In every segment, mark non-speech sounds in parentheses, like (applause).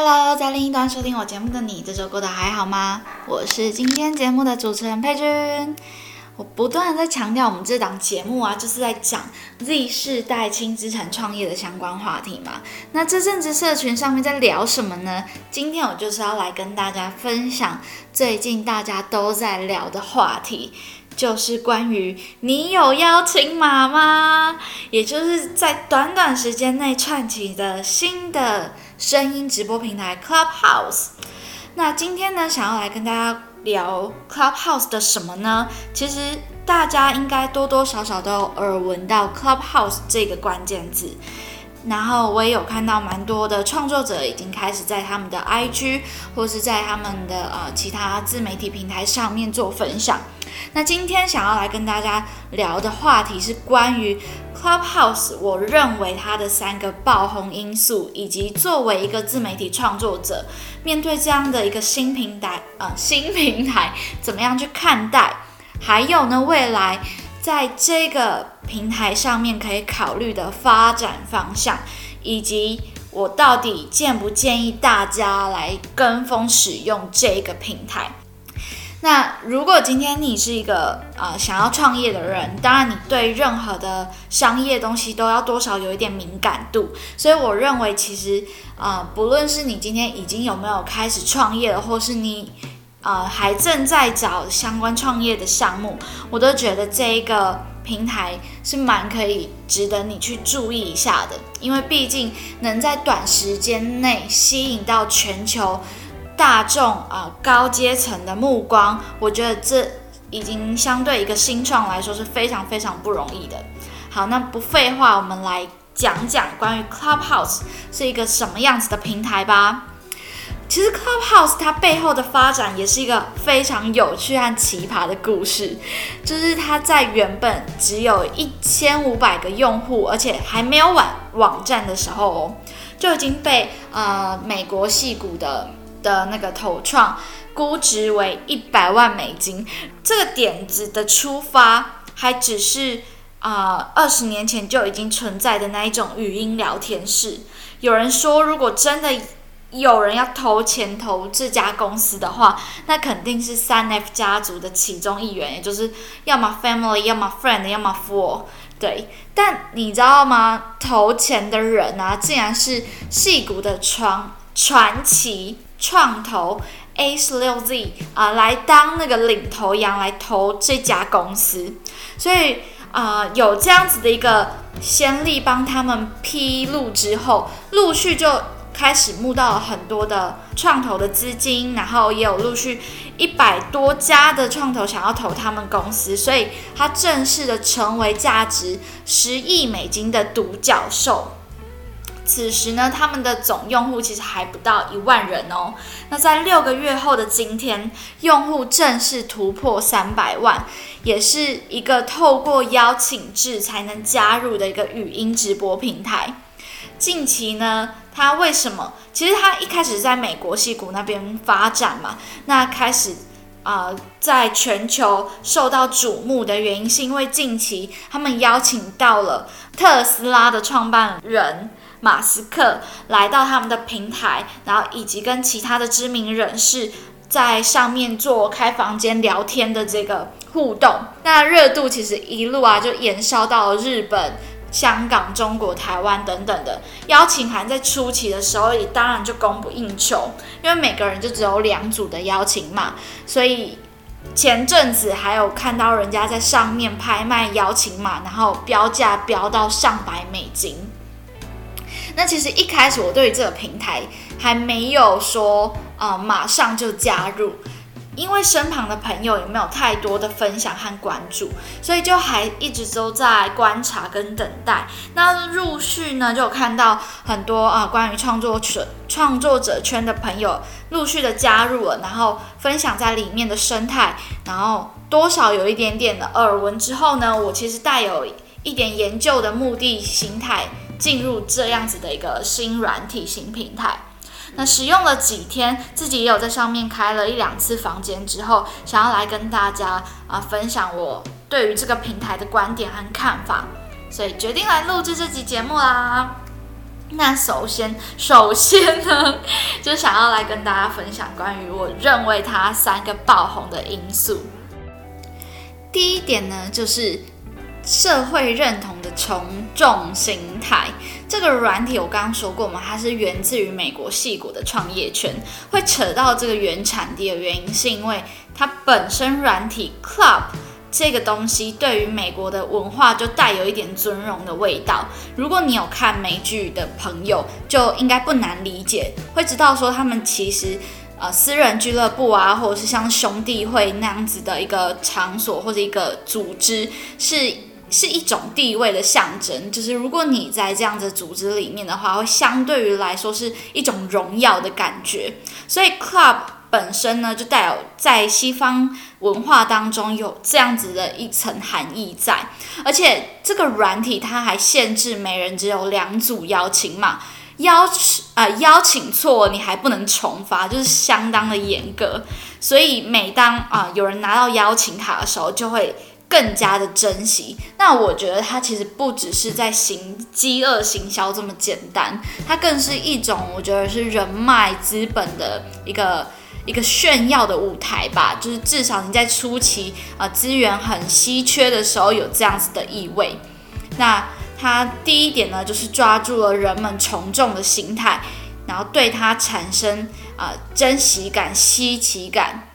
Hello，在另一端收听我节目的你，这周过得还好吗？我是今天节目的主持人佩君。我不断在强调，我们这档节目啊，就是在讲 Z 世代轻资产创业的相关话题嘛。那这阵子社群上面在聊什么呢？今天我就是要来跟大家分享最近大家都在聊的话题。就是关于你有邀请码吗？也就是在短短时间内串起的新的声音直播平台 Clubhouse。那今天呢，想要来跟大家聊 Clubhouse 的什么呢？其实大家应该多多少少都有耳闻到 Clubhouse 这个关键字。然后我也有看到蛮多的创作者已经开始在他们的 IG 或是在他们的呃其他自媒体平台上面做分享。那今天想要来跟大家聊的话题是关于 Clubhouse，我认为它的三个爆红因素，以及作为一个自媒体创作者，面对这样的一个新平台，呃，新平台怎么样去看待？还有呢，未来在这个平台上面可以考虑的发展方向，以及我到底建不建议大家来跟风使用这个平台？那如果今天你是一个呃想要创业的人，当然你对任何的商业东西都要多少有一点敏感度，所以我认为其实啊，不论是你今天已经有没有开始创业了，或是你呃还正在找相关创业的项目，我都觉得这一个平台是蛮可以值得你去注意一下的，因为毕竟能在短时间内吸引到全球。大众啊，高阶层的目光，我觉得这已经相对一个新创来说是非常非常不容易的。好，那不废话，我们来讲讲关于 Clubhouse 是一个什么样子的平台吧。其实 Clubhouse 它背后的发展也是一个非常有趣和奇葩的故事，就是它在原本只有一千五百个用户，而且还没有网网站的时候哦，就已经被呃美国戏股的。的那个投创估值为一百万美金，这个点子的出发还只是啊二十年前就已经存在的那一种语音聊天室。有人说，如果真的有人要投钱投这家公司的话，那肯定是三 F 家族的其中一员，也就是要么 family，要么 friend，要么 fool。对，但你知道吗？投钱的人啊，竟然是戏骨的传传奇。创投 A 十六 Z 啊，来当那个领头羊来投这家公司，所以啊，有这样子的一个先例帮他们披露之后，陆续就开始募到了很多的创投的资金，然后也有陆续一百多家的创投想要投他们公司，所以它正式的成为价值十亿美金的独角兽。此时呢，他们的总用户其实还不到一万人哦。那在六个月后的今天，用户正式突破三百万，也是一个透过邀请制才能加入的一个语音直播平台。近期呢，它为什么？其实它一开始在美国戏谷那边发展嘛，那开始啊，在全球受到瞩目的原因，是因为近期他们邀请到了特斯拉的创办人。马斯克来到他们的平台，然后以及跟其他的知名人士在上面做开房间聊天的这个互动，那热度其实一路啊就延烧到了日本、香港、中国台湾等等的邀请函，在初期的时候也当然就供不应求，因为每个人就只有两组的邀请码，所以前阵子还有看到人家在上面拍卖邀请码，然后标价标到上百美金。那其实一开始我对于这个平台还没有说啊马上就加入。因为身旁的朋友也没有太多的分享和关注，所以就还一直都在观察跟等待。那陆续呢，就看到很多啊关于创作者创作者圈的朋友陆续的加入了，然后分享在里面的生态，然后多少有一点点的耳闻之后呢，我其实带有一点研究的目的心态进入这样子的一个新软体新平台。那使用了几天，自己也有在上面开了一两次房间之后，想要来跟大家啊分享我对于这个平台的观点和看法，所以决定来录制这集节目啦。那首先，首先呢，(laughs) 就想要来跟大家分享关于我认为它三个爆红的因素。第一点呢，就是。社会认同的从众心态，这个软体我刚刚说过嘛，它是源自于美国戏骨的创业圈。会扯到这个原产地的原因，是因为它本身软体 Club 这个东西对于美国的文化就带有一点尊荣的味道。如果你有看美剧的朋友，就应该不难理解，会知道说他们其实呃私人俱乐部啊，或者是像兄弟会那样子的一个场所或者一个组织是。是一种地位的象征，就是如果你在这样的组织里面的话，会相对于来说是一种荣耀的感觉。所以，club 本身呢，就带有在西方文化当中有这样子的一层含义在。而且，这个软体它还限制每人只有两组邀请码，邀请啊邀请错你还不能重发，就是相当的严格。所以，每当啊有人拿到邀请卡的时候，就会。更加的珍惜。那我觉得它其实不只是在行饥饿行销这么简单，它更是一种我觉得是人脉资本的一个一个炫耀的舞台吧。就是至少你在初期啊资源很稀缺的时候有这样子的意味。那它第一点呢，就是抓住了人们从众的心态，然后对它产生啊珍惜感、稀奇感。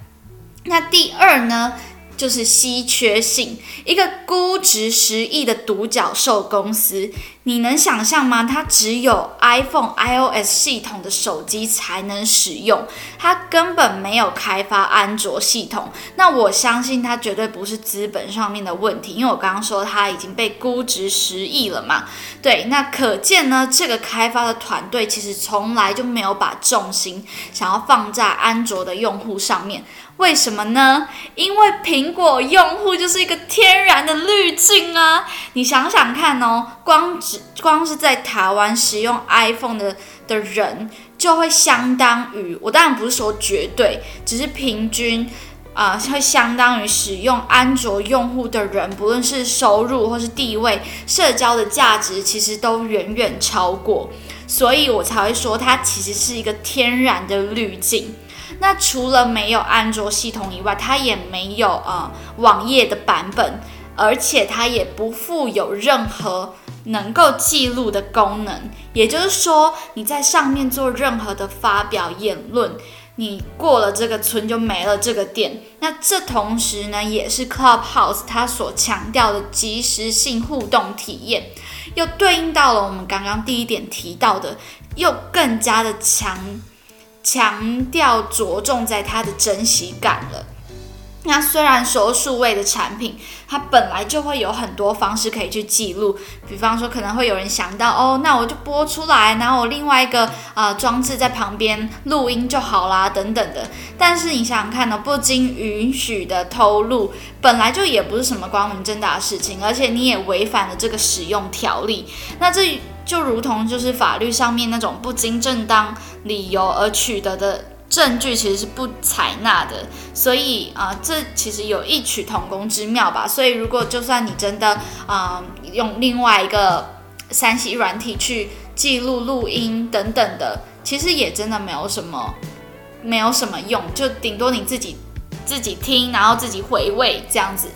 那第二呢？就是稀缺性，一个估值十亿的独角兽公司，你能想象吗？它只有 iPhone iOS 系统的手机才能使用，它根本没有开发安卓系统。那我相信它绝对不是资本上面的问题，因为我刚刚说它已经被估值十亿了嘛。对，那可见呢，这个开发的团队其实从来就没有把重心想要放在安卓的用户上面。为什么呢？因为苹果用户就是一个天然的滤镜啊！你想想看哦，光光是在台湾使用 iPhone 的的人，就会相当于我当然不是说绝对，只是平均啊，会相当于使用安卓用户的人，不论是收入或是地位、社交的价值，其实都远远超过，所以我才会说它其实是一个天然的滤镜。那除了没有安卓系统以外，它也没有呃网页的版本，而且它也不附有任何能够记录的功能。也就是说，你在上面做任何的发表言论，你过了这个村就没了这个店。那这同时呢，也是 Clubhouse 它所强调的即时性互动体验，又对应到了我们刚刚第一点提到的，又更加的强。强调着重在它的珍惜感了。那虽然说数位的产品，它本来就会有很多方式可以去记录，比方说可能会有人想到，哦，那我就播出来，然后我另外一个啊装置在旁边录音就好啦，等等的。但是你想想看呢，不经允许的偷录，本来就也不是什么光明正大的事情，而且你也违反了这个使用条例。那这。就如同就是法律上面那种不经正当理由而取得的证据，其实是不采纳的。所以啊，这其实有异曲同工之妙吧。所以如果就算你真的啊用另外一个三西软体去记录录音等等的，其实也真的没有什么没有什么用，就顶多你自己自己听，然后自己回味这样子。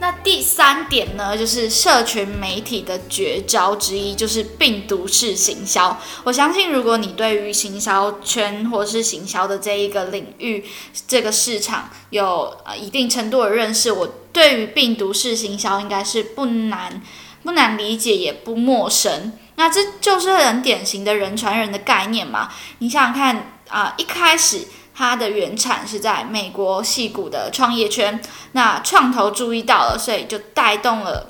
那第三点呢，就是社群媒体的绝招之一，就是病毒式行销。我相信，如果你对于行销圈或是行销的这一个领域、这个市场有呃一定程度的认识，我对于病毒式行销应该是不难不难理解，也不陌生。那这就是很典型的人传人的概念嘛。你想想看。啊，一开始它的原产是在美国戏谷的创业圈，那创投注意到了，所以就带动了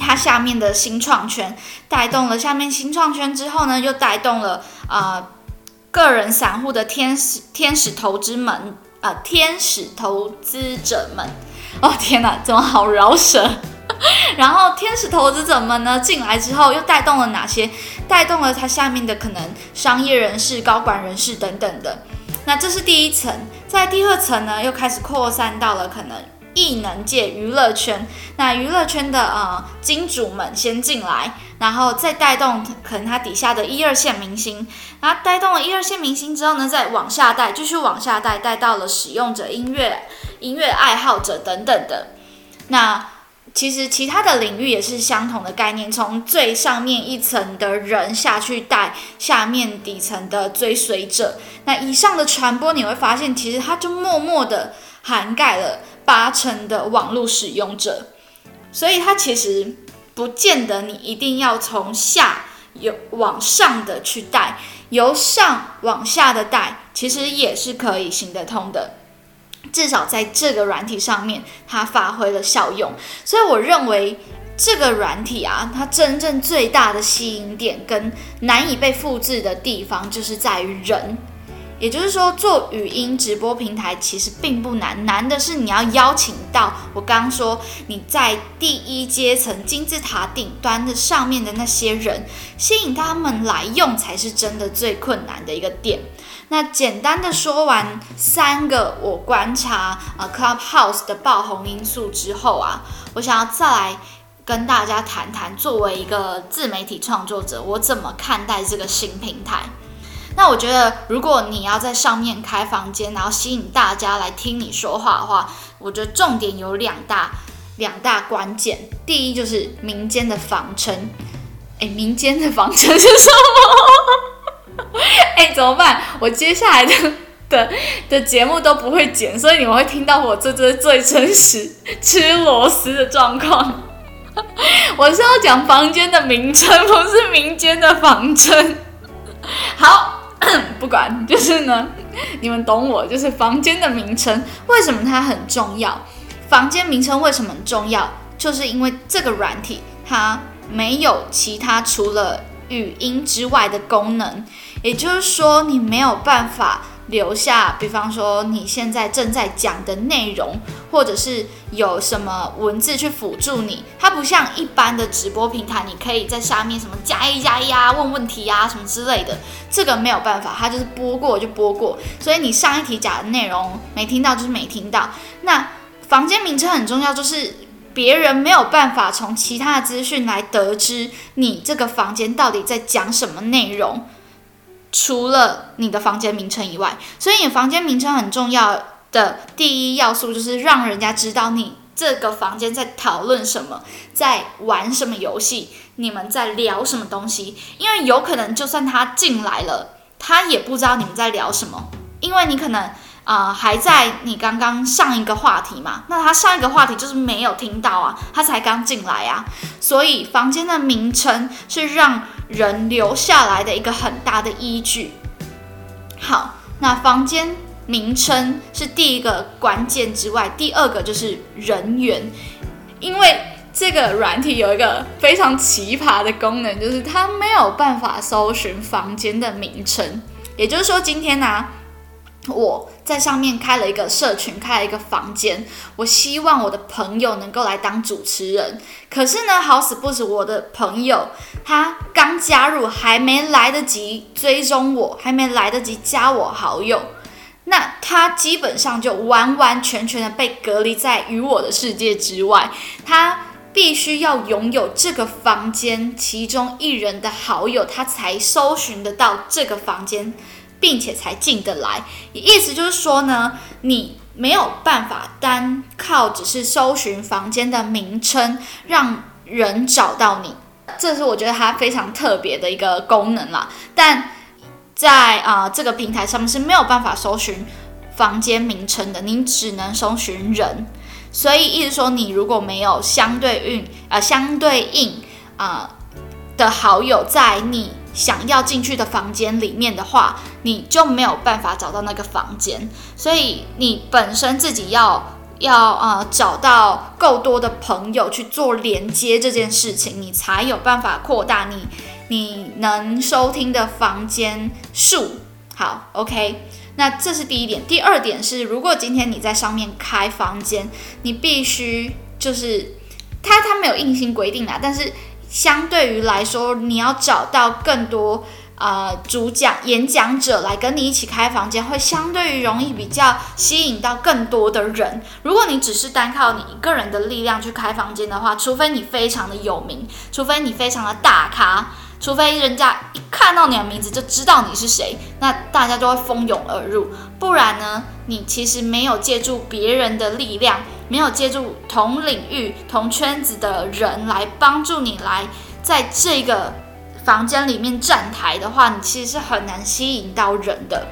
它下面的新创圈，带动了下面新创圈之后呢，又带动了啊个人散户的天使天使投资们啊天使投资者们，哦天哪，怎么好饶舌？然后天使投资者们呢进来之后，又带动了哪些？带动了它下面的可能商业人士、高管人士等等的。那这是第一层，在第二层呢，又开始扩散到了可能艺能界、娱乐圈。那娱乐圈的呃金主们先进来，然后再带动可能它底下的一二线明星。然后带动了一二线明星之后呢，再往下带，继续往下带，带到了使用者、音乐、音乐爱好者等等的。那其实其他的领域也是相同的概念，从最上面一层的人下去带下面底层的追随者。那以上的传播，你会发现其实它就默默的涵盖了八成的网络使用者。所以它其实不见得你一定要从下有往上的去带，由上往下的带，其实也是可以行得通的。至少在这个软体上面，它发挥了效用，所以我认为这个软体啊，它真正最大的吸引点跟难以被复制的地方，就是在于人。也就是说，做语音直播平台其实并不难，难的是你要邀请到我刚刚说你在第一阶层金字塔顶端的上面的那些人，吸引他们来用，才是真的最困难的一个点。那简单的说完三个我观察呃 Clubhouse 的爆红因素之后啊，我想要再来跟大家谈谈，作为一个自媒体创作者，我怎么看待这个新平台。那我觉得，如果你要在上面开房间，然后吸引大家来听你说话的话，我觉得重点有两大两大关键。第一就是民间的仿称，哎，民间的仿称是什么？(laughs) 哎，怎么办？我接下来的的的节目都不会剪，所以你们会听到我这这最真实吃螺丝的状况。(laughs) 我是要讲房间的名称，不是民间的房称。好，不管，就是呢，你们懂我，就是房间的名称为什么它很重要？房间名称为什么很重要？就是因为这个软体它没有其他除了语音之外的功能。也就是说，你没有办法留下，比方说你现在正在讲的内容，或者是有什么文字去辅助你。它不像一般的直播平台，你可以在下面什么加一加一啊，问问题啊什么之类的。这个没有办法，它就是播过就播过。所以你上一题讲的内容没听到就是没听到。那房间名称很重要，就是别人没有办法从其他的资讯来得知你这个房间到底在讲什么内容。除了你的房间名称以外，所以你房间名称很重要的第一要素就是让人家知道你这个房间在讨论什么，在玩什么游戏，你们在聊什么东西。因为有可能就算他进来了，他也不知道你们在聊什么，因为你可能。啊，还在你刚刚上一个话题嘛？那他上一个话题就是没有听到啊，他才刚进来啊，所以房间的名称是让人留下来的一个很大的依据。好，那房间名称是第一个关键之外，第二个就是人员，因为这个软体有一个非常奇葩的功能，就是它没有办法搜寻房间的名称，也就是说，今天呢。我在上面开了一个社群，开了一个房间。我希望我的朋友能够来当主持人。可是呢，好死不死，我的朋友他刚加入，还没来得及追踪我，还没来得及加我好友，那他基本上就完完全全的被隔离在与我的世界之外。他必须要拥有这个房间其中一人的好友，他才搜寻得到这个房间。并且才进得来，意思就是说呢，你没有办法单靠只是搜寻房间的名称让人找到你，这是我觉得它非常特别的一个功能啦。但在啊这个平台上面是没有办法搜寻房间名称的，你只能搜寻人。所以意思说，你如果没有相对应啊相对应啊的好友在你。想要进去的房间里面的话，你就没有办法找到那个房间。所以你本身自己要要呃找到够多的朋友去做连接这件事情，你才有办法扩大你你能收听的房间数。好，OK。那这是第一点，第二点是，如果今天你在上面开房间，你必须就是，他他没有硬性规定啊，但是相对于来说，你要找到更多啊主讲演讲者来跟你一起开房间，会相对于容易比较吸引到更多的人。如果你只是单靠你一个人的力量去开房间的话，除非你非常的有名，除非你非常的大咖。除非人家一看到你的名字就知道你是谁，那大家就会蜂拥而入。不然呢，你其实没有借助别人的力量，没有借助同领域、同圈子的人来帮助你来在这个房间里面站台的话，你其实是很难吸引到人的。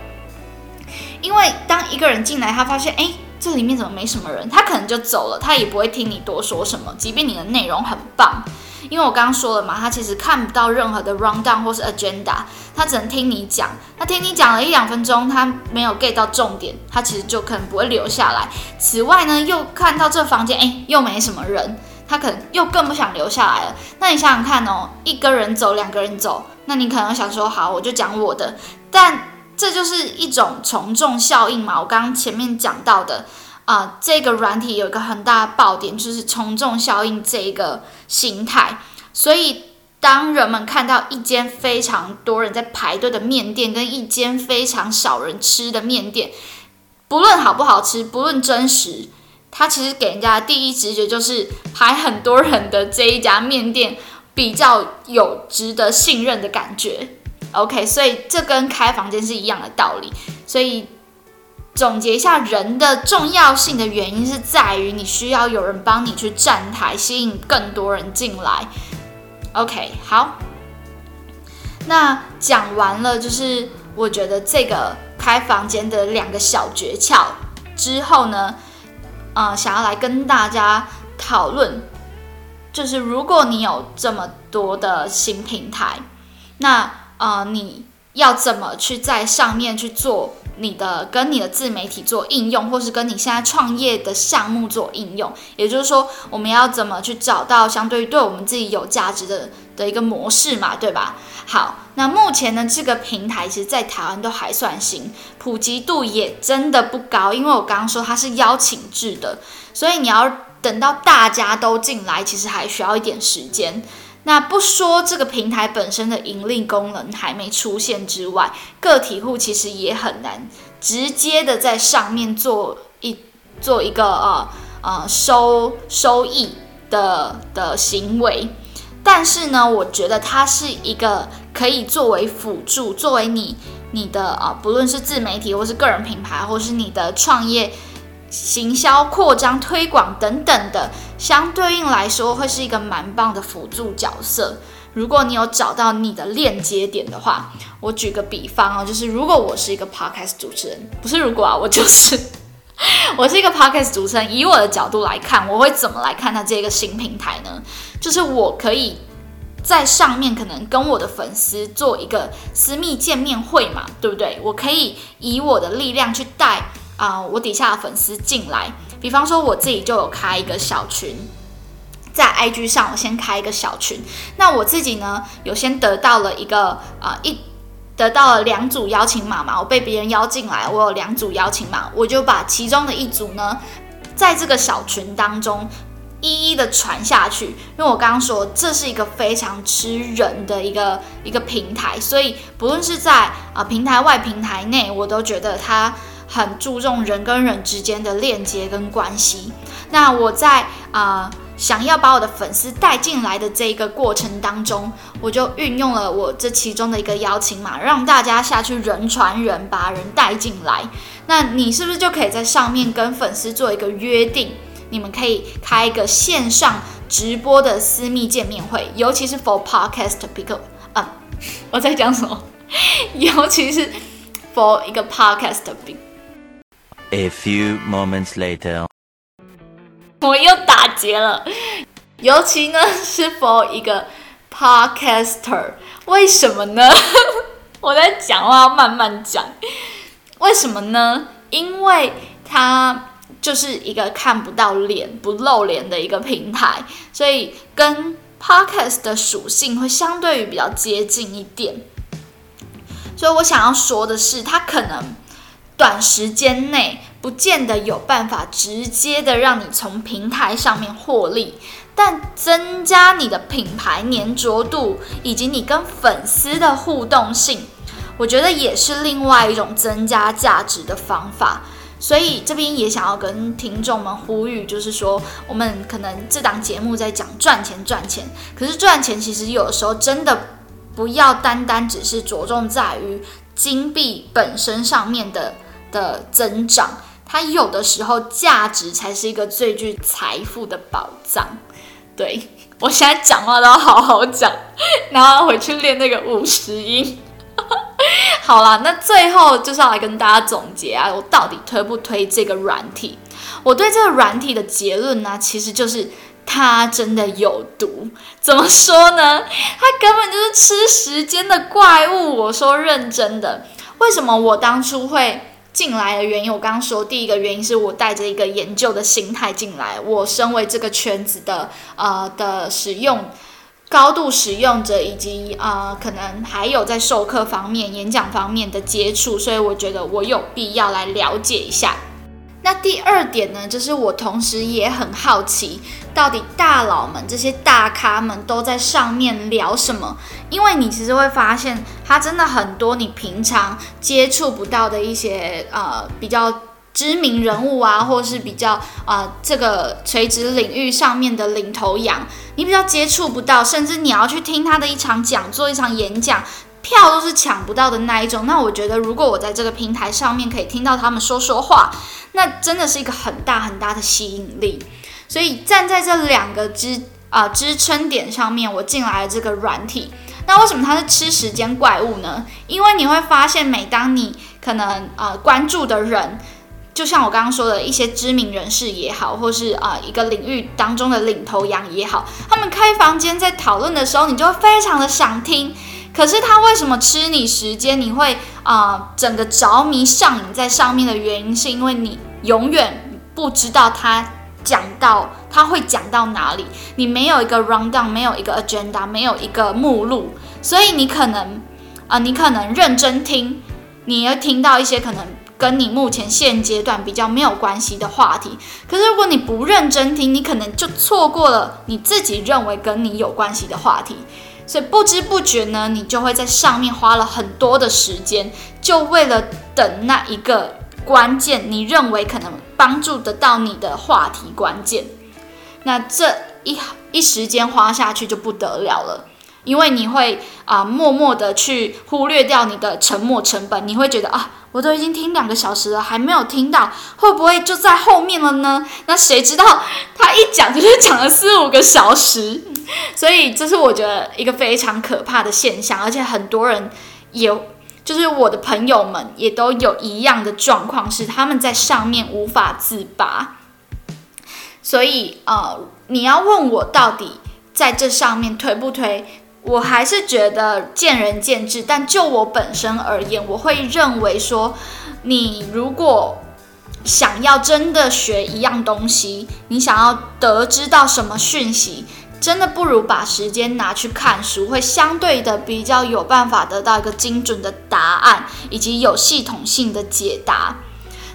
因为当一个人进来，他发现哎，这里面怎么没什么人，他可能就走了，他也不会听你多说什么，即便你的内容很棒。因为我刚刚说了嘛，他其实看不到任何的 rundown 或是 agenda，他只能听你讲。他听你讲了一两分钟，他没有 get 到重点，他其实就可能不会留下来。此外呢，又看到这房间，哎，又没什么人，他可能又更不想留下来了。那你想想看哦，一个人走，两个人走，那你可能想说，好，我就讲我的。但这就是一种从众效应嘛。我刚刚前面讲到的。啊，这个软体有一个很大的爆点，就是从众效应这一个形态。所以，当人们看到一间非常多人在排队的面店，跟一间非常少人吃的面店，不论好不好吃，不论真实，它其实给人家的第一直觉就是排很多人的这一家面店比较有值得信任的感觉。OK，所以这跟开房间是一样的道理。所以。总结一下，人的重要性的原因是在于你需要有人帮你去站台，吸引更多人进来。OK，好，那讲完了，就是我觉得这个开房间的两个小诀窍之后呢，呃，想要来跟大家讨论，就是如果你有这么多的新平台，那呃，你要怎么去在上面去做？你的跟你的自媒体做应用，或是跟你现在创业的项目做应用，也就是说，我们要怎么去找到相对于对我们自己有价值的的一个模式嘛，对吧？好，那目前呢，这个平台其实，在台湾都还算新，普及度也真的不高，因为我刚刚说它是邀请制的，所以你要等到大家都进来，其实还需要一点时间。那不说这个平台本身的盈利功能还没出现之外，个体户其实也很难直接的在上面做一做一个呃呃收收益的的行为。但是呢，我觉得它是一个可以作为辅助，作为你你的啊，不论是自媒体或是个人品牌，或是你的创业。行销扩张、推广等等的，相对应来说会是一个蛮棒的辅助角色。如果你有找到你的链接点的话，我举个比方哦，就是如果我是一个 podcast 主持人，不是如果啊，(laughs) 我就是我是一个 podcast 主持人，以我的角度来看，我会怎么来看它这个新平台呢？就是我可以在上面可能跟我的粉丝做一个私密见面会嘛，对不对？我可以以我的力量去带。啊，我底下的粉丝进来，比方说我自己就有开一个小群，在 IG 上我先开一个小群，那我自己呢有先得到了一个啊一得到了两组邀请码嘛，我被别人邀进来，我有两组邀请码，我就把其中的一组呢，在这个小群当中一一的传下去，因为我刚刚说这是一个非常吃人的一个一个平台，所以不论是在啊平台外平台内，我都觉得它。很注重人跟人之间的链接跟关系。那我在啊想要把我的粉丝带进来的这一个过程当中，我就运用了我这其中的一个邀请码，让大家下去人传人，把人带进来。那你是不是就可以在上面跟粉丝做一个约定？你们可以开一个线上直播的私密见面会，尤其是 for podcast people 啊，(laughs) 我在讲什么？(laughs) 尤其是 for 一个 podcast people。A few moments later，我又打结了。尤其呢，是否一个 podcaster，为什么呢？(laughs) 我在讲话要慢慢讲。为什么呢？因为它就是一个看不到脸、不露脸的一个平台，所以跟 Podcast 的属性会相对于比较接近一点。所以我想要说的是，它可能短时间内不见得有办法直接的让你从平台上面获利，但增加你的品牌粘着度以及你跟粉丝的互动性。我觉得也是另外一种增加价值的方法，所以这边也想要跟听众们呼吁，就是说，我们可能这档节目在讲赚钱赚钱，可是赚钱其实有时候真的不要单单只是着重在于金币本身上面的的增长，它有的时候价值才是一个最具财富的宝藏。对我现在讲话都要好好讲，然后回去练那个五十音。(laughs) 好啦，那最后就是要来跟大家总结啊，我到底推不推这个软体？我对这个软体的结论呢，其实就是它真的有毒。怎么说呢？它根本就是吃时间的怪物。我说认真的，为什么我当初会进来的原因？我刚刚说第一个原因是我带着一个研究的心态进来，我身为这个圈子的呃的使用。高度使用者以及呃，可能还有在授课方面、演讲方面的接触，所以我觉得我有必要来了解一下。那第二点呢，就是我同时也很好奇，到底大佬们这些大咖们都在上面聊什么？因为你其实会发现，他真的很多你平常接触不到的一些呃比较。知名人物啊，或是比较啊，这个垂直领域上面的领头羊，你比较接触不到，甚至你要去听他的一场讲座、一场演讲，票都是抢不到的那一种。那我觉得，如果我在这个平台上面可以听到他们说说话，那真的是一个很大很大的吸引力。所以站在这两个支啊支撑点上面，我进来了这个软体。那为什么它是吃时间怪物呢？因为你会发现，每当你可能啊关注的人。就像我刚刚说的一些知名人士也好，或是啊一个领域当中的领头羊也好，他们开房间在讨论的时候，你就非常的想听。可是他为什么吃你时间？你会啊整个着迷上瘾在上面的原因，是因为你永远不知道他讲到他会讲到哪里，你没有一个 rundown，没有一个 agenda，没有一个目录，所以你可能啊你可能认真听，你要听到一些可能。跟你目前现阶段比较没有关系的话题，可是如果你不认真听，你可能就错过了你自己认为跟你有关系的话题，所以不知不觉呢，你就会在上面花了很多的时间，就为了等那一个关键，你认为可能帮助得到你的话题关键，那这一一时间花下去就不得了了。因为你会啊，默默的去忽略掉你的沉默成本，你会觉得啊，我都已经听两个小时了，还没有听到，会不会就在后面了呢？那谁知道他一讲就是讲了四五个小时，(laughs) 所以这是我觉得一个非常可怕的现象，而且很多人有，就是我的朋友们也都有一样的状况，是他们在上面无法自拔。所以呃，你要问我到底在这上面推不推？我还是觉得见仁见智，但就我本身而言，我会认为说，你如果想要真的学一样东西，你想要得知到什么讯息，真的不如把时间拿去看书，会相对的比较有办法得到一个精准的答案，以及有系统性的解答。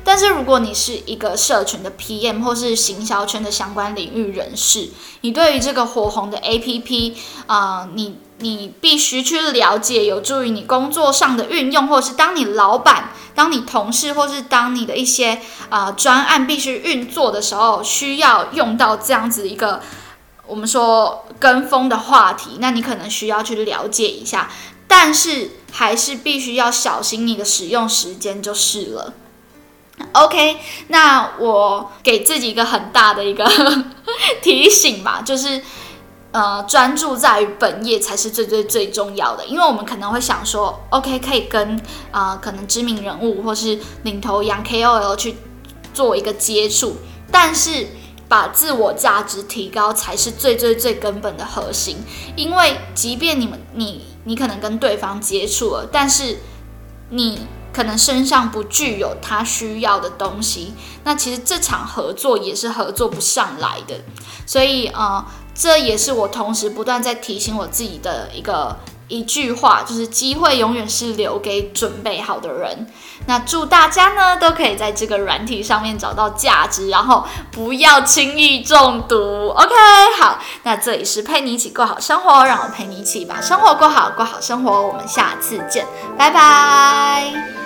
但是如果你是一个社群的 PM 或是行销圈的相关领域人士，你对于这个火红的 APP 啊，你你必须去了解，有助于你工作上的运用，或是当你老板、当你同事，或是当你的一些啊专案必须运作的时候，需要用到这样子一个我们说跟风的话题，那你可能需要去了解一下，但是还是必须要小心你的使用时间就是了。OK，那我给自己一个很大的一个 (laughs) 提醒吧，就是呃，专注在于本业才是最最最重要的。因为我们可能会想说，OK，可以跟啊可能知名人物或是领头羊 KOL 去做一个接触，但是把自我价值提高才是最最最根本的核心。因为即便你们你你可能跟对方接触了，但是你可能身上不具有他需要的东西，那其实这场合作也是合作不上来的。所以，呃，这也是我同时不断在提醒我自己的一个。一句话就是机会永远是留给准备好的人。那祝大家呢都可以在这个软体上面找到价值，然后不要轻易中毒。OK，好，那这里是陪你一起过好生活，让我陪你一起把生活过好，过好生活。我们下次见，拜拜。